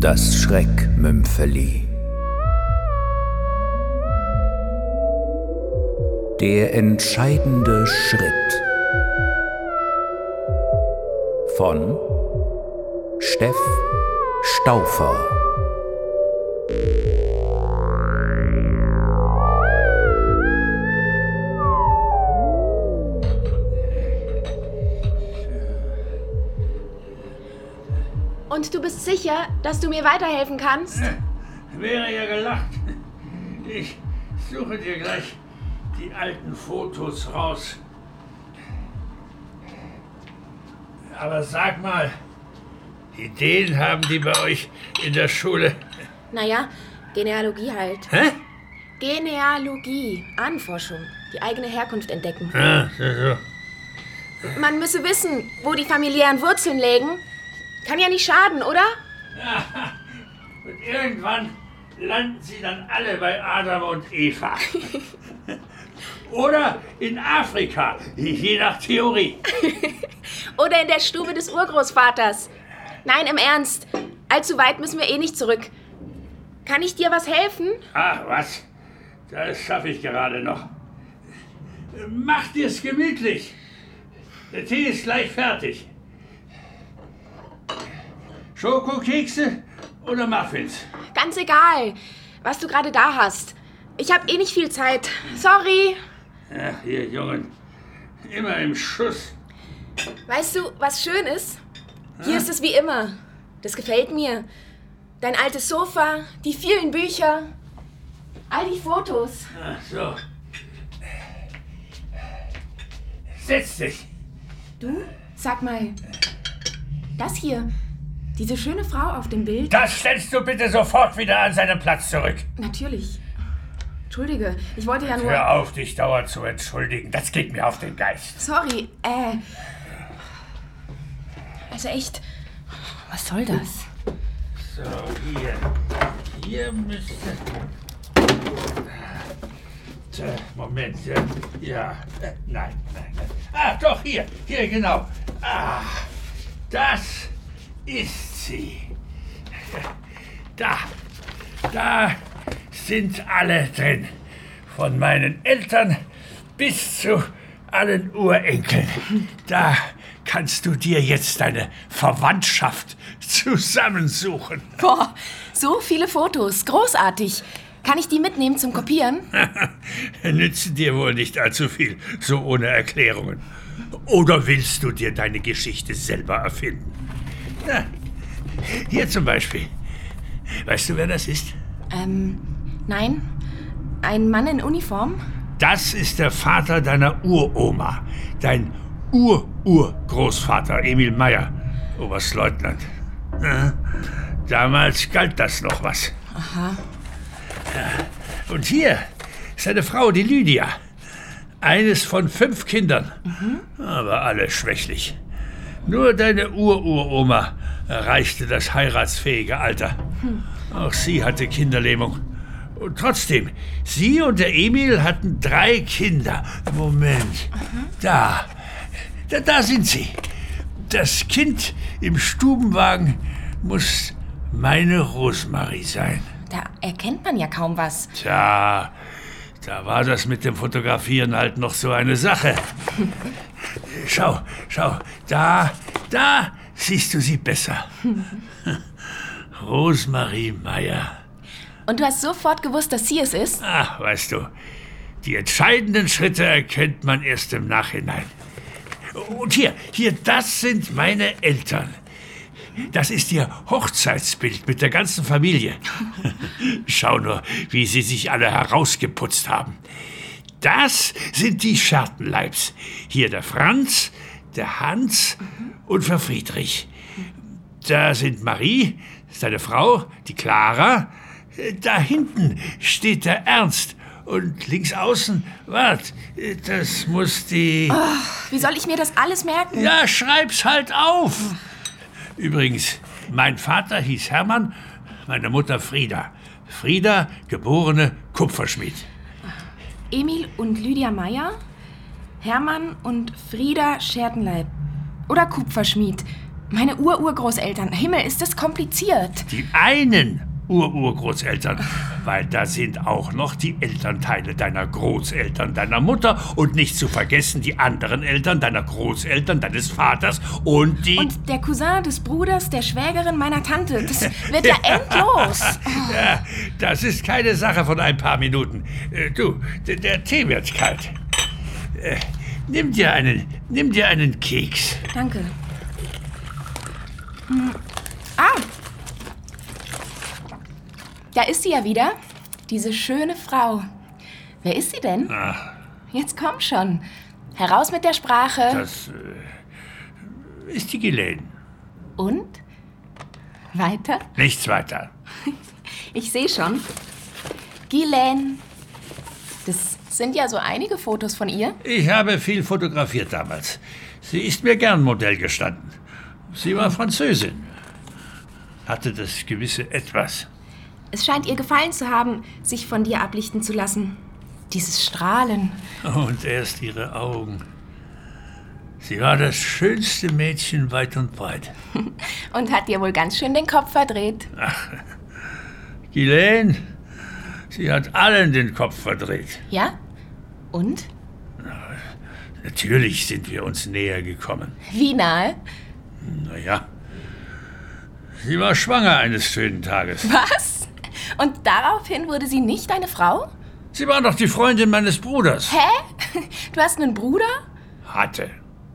Das Schreckmümpfeli. Der entscheidende Schritt. Von Steff Staufer. Und du bist sicher, dass du mir weiterhelfen kannst? Wäre ja gelacht. Ich suche dir gleich die alten Fotos raus. Aber sag mal, Ideen haben die bei euch in der Schule? Naja, Genealogie halt. Hä? Genealogie, Ahnenforschung, die eigene Herkunft entdecken. Ah, so, so. Man müsse wissen, wo die familiären Wurzeln liegen. Kann ja nicht schaden, oder? Und irgendwann landen sie dann alle bei Adam und Eva. Oder in Afrika, je nach Theorie. Oder in der Stube des Urgroßvaters. Nein, im Ernst. Allzu weit müssen wir eh nicht zurück. Kann ich dir was helfen? Ach was, das schaffe ich gerade noch. Mach dir's gemütlich. Der Tee ist gleich fertig. Schokokekse oder Muffins? Ganz egal, was du gerade da hast. Ich habe eh nicht viel Zeit. Sorry. Ach, ihr Jungen, immer im Schuss. Weißt du, was schön ist? Hier ist es wie immer. Das gefällt mir. Dein altes Sofa, die vielen Bücher, all die Fotos. Ach so. Setz dich. Du? Sag mal, das hier, diese schöne Frau auf dem Bild? Das stellst du bitte sofort wieder an seinen Platz zurück. Natürlich. Entschuldige, ich wollte ja nur... Hör auf, dich dauernd zu entschuldigen. Das geht mir auf den Geist. Sorry, äh... Also echt, was soll das? So, hier. Hier müsste. Tja, Moment. Ja. äh, Nein, nein, nein. Ah, doch, hier. Hier, genau. Ah, das ist sie. Da. Da sind alle drin. Von meinen Eltern bis zu allen Urenkeln. Da kannst du dir jetzt deine Verwandtschaft zusammensuchen. Boah, so viele Fotos, großartig. Kann ich die mitnehmen zum Kopieren? Nützen dir wohl nicht allzu viel, so ohne Erklärungen. Oder willst du dir deine Geschichte selber erfinden? Na, hier zum Beispiel. Weißt du, wer das ist? Ähm, nein. Ein Mann in Uniform? Das ist der Vater deiner Uroma. Dein Ur-Urgroßvater Emil Meyer, Oberstleutnant. Damals galt das noch was. Aha. Und hier ist seine Frau, die Lydia. Eines von fünf Kindern. Aber alle schwächlich. Nur deine Ururoma erreichte das heiratsfähige Alter. Auch sie hatte Kinderlähmung. Und trotzdem, sie und der Emil hatten drei Kinder. Moment. Da. da. Da sind sie. Das Kind im Stubenwagen muss meine Rosmarie sein. Da erkennt man ja kaum was. Tja, da war das mit dem Fotografieren halt noch so eine Sache. Schau, schau, da, da siehst du sie besser. Rosmarie Meyer. Und du hast sofort gewusst, dass sie es ist? Ach, weißt du, die entscheidenden Schritte erkennt man erst im Nachhinein. Und hier, hier, das sind meine Eltern. Das ist ihr Hochzeitsbild mit der ganzen Familie. Schau nur, wie sie sich alle herausgeputzt haben. Das sind die Schertenleibs. Hier der Franz, der Hans und Frau Friedrich. Da sind Marie, seine Frau, die Clara. Da hinten steht der Ernst. Und links außen, wart, das muss die... Wie soll ich mir das alles merken? Ja, schreib's halt auf. Übrigens, mein Vater hieß Hermann, meine Mutter Frieda. Frieda, geborene Kupferschmied. Emil und Lydia Meyer, Hermann und Frieda Schertenleib. Oder Kupferschmied. Meine Ururgroßeltern. Himmel, ist das kompliziert. Die einen Ururgroßeltern, weil da sind auch noch die Elternteile deiner Großeltern, deiner Mutter und nicht zu vergessen die anderen Eltern deiner Großeltern, deines Vaters und die... Und der Cousin des Bruders der Schwägerin meiner Tante. Das wird ja endlos. Ja, das ist keine Sache von ein paar Minuten. Äh, Du, der, Tee wird kalt. Äh, Nimm dir einen, nimm dir einen Keks. Danke. Hm. Ah! Da ist sie ja wieder. Diese schöne Frau. Wer ist sie denn? Ach, Jetzt komm schon. Heraus mit der Sprache. das äh, ist die Ghislaine. Und? Weiter? Nichts weiter. Ich sehe schon. Ghislaine. Das sind ja so einige Fotos von ihr. Ich habe viel fotografiert damals. Sie ist mir gern Modell gestanden. Sie war Französin. Hatte das gewisse Etwas. Es scheint ihr gefallen zu haben, sich von dir ablichten zu lassen. Dieses Strahlen. Und erst ihre Augen. Sie war das schönste Mädchen weit und breit. Und hat dir wohl ganz schön den Kopf verdreht. Ghislaine, sie hat allen den Kopf verdreht. Ja? Und? Natürlich sind wir uns näher gekommen. Wie nahe? Naja, sie war schwanger eines schönen Tages. Was? Und daraufhin wurde sie nicht deine Frau? Sie war doch die Freundin meines Bruders. Hä? Du hast einen Bruder? Hatte.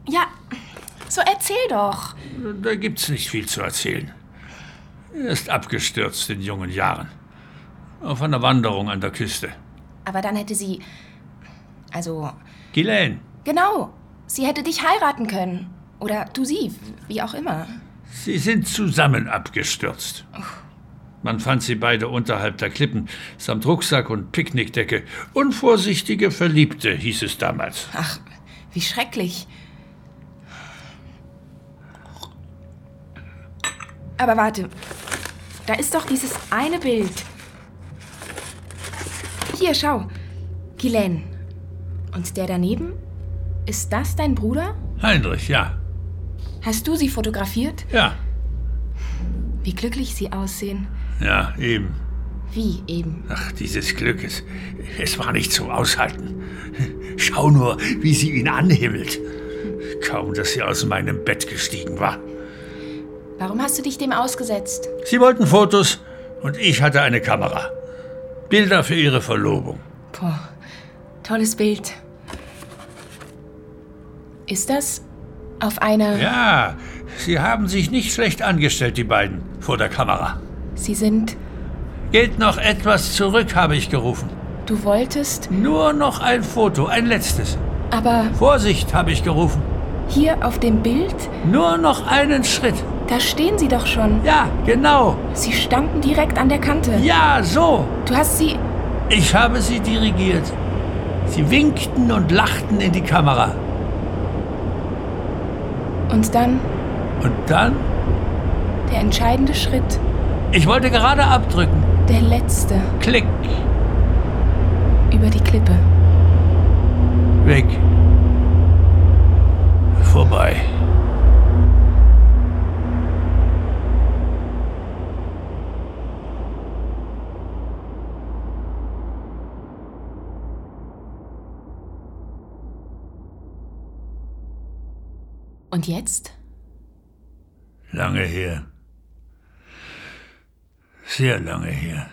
Ja, so erzähl doch. Da gibt's nicht viel zu erzählen. Er ist abgestürzt in jungen Jahren. Auf einer Wanderung an der Küste. Aber dann hätte sie. Also, Ghislaine, genau. Sie hätte dich heiraten können. Oder du sie, wie auch immer. sie sind zusammen abgestürzt. Man fand sie beide unterhalb der Klippen, samt Rucksack und Picknickdecke. Unvorsichtige Verliebte, hieß es damals. Ach, wie schrecklich. Aber warte, da ist doch dieses eine Bild. Hier, schau. Ghislaine. Und der daneben? Ist das dein Bruder? Heinrich, ja. Hast du sie fotografiert? Ja, Wie glücklich sie aussehen. Ja, eben. Wie eben. Ach, dieses Glück, es, es war nicht zum Aushalten. Schau nur, wie sie ihn anhimmelt. Kaum, dass sie aus meinem Bett gestiegen war. Warum hast du dich dem ausgesetzt? Sie wollten Fotos und ich hatte eine Kamera. Bilder für ihre Verlobung. Boah, tolles Bild. Ist das auf einer... Ja, sie haben sich nicht schlecht angestellt, die beiden, vor der Kamera. Sie sind... Geht noch etwas zurück, habe ich gerufen. Du wolltest... Nur noch ein Foto, ein letztes. Aber Vorsicht, habe ich gerufen. hier auf dem Bild, Nur noch einen Schritt. da stehen sie doch schon. Ja, genau. Sie standen direkt an der Kante. Ja, so. Du hast sie... Ich habe sie dirigiert. Sie winkten und lachten in die Kamera. Und dann Und dann, der entscheidende Schritt. Ich wollte gerade abdrücken. Der letzte. Klick, Über die Klippe. weg. Vorbei. Und jetzt? Lange her. Sehr lange her.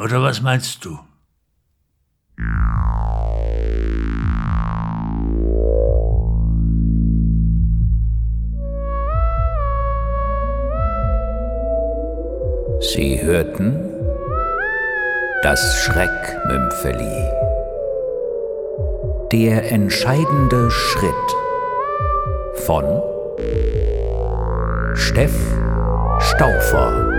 Oder was meinst du? Sie hörten das Schreckmümpfeli. Der entscheidende Schritt von Steff Staufer.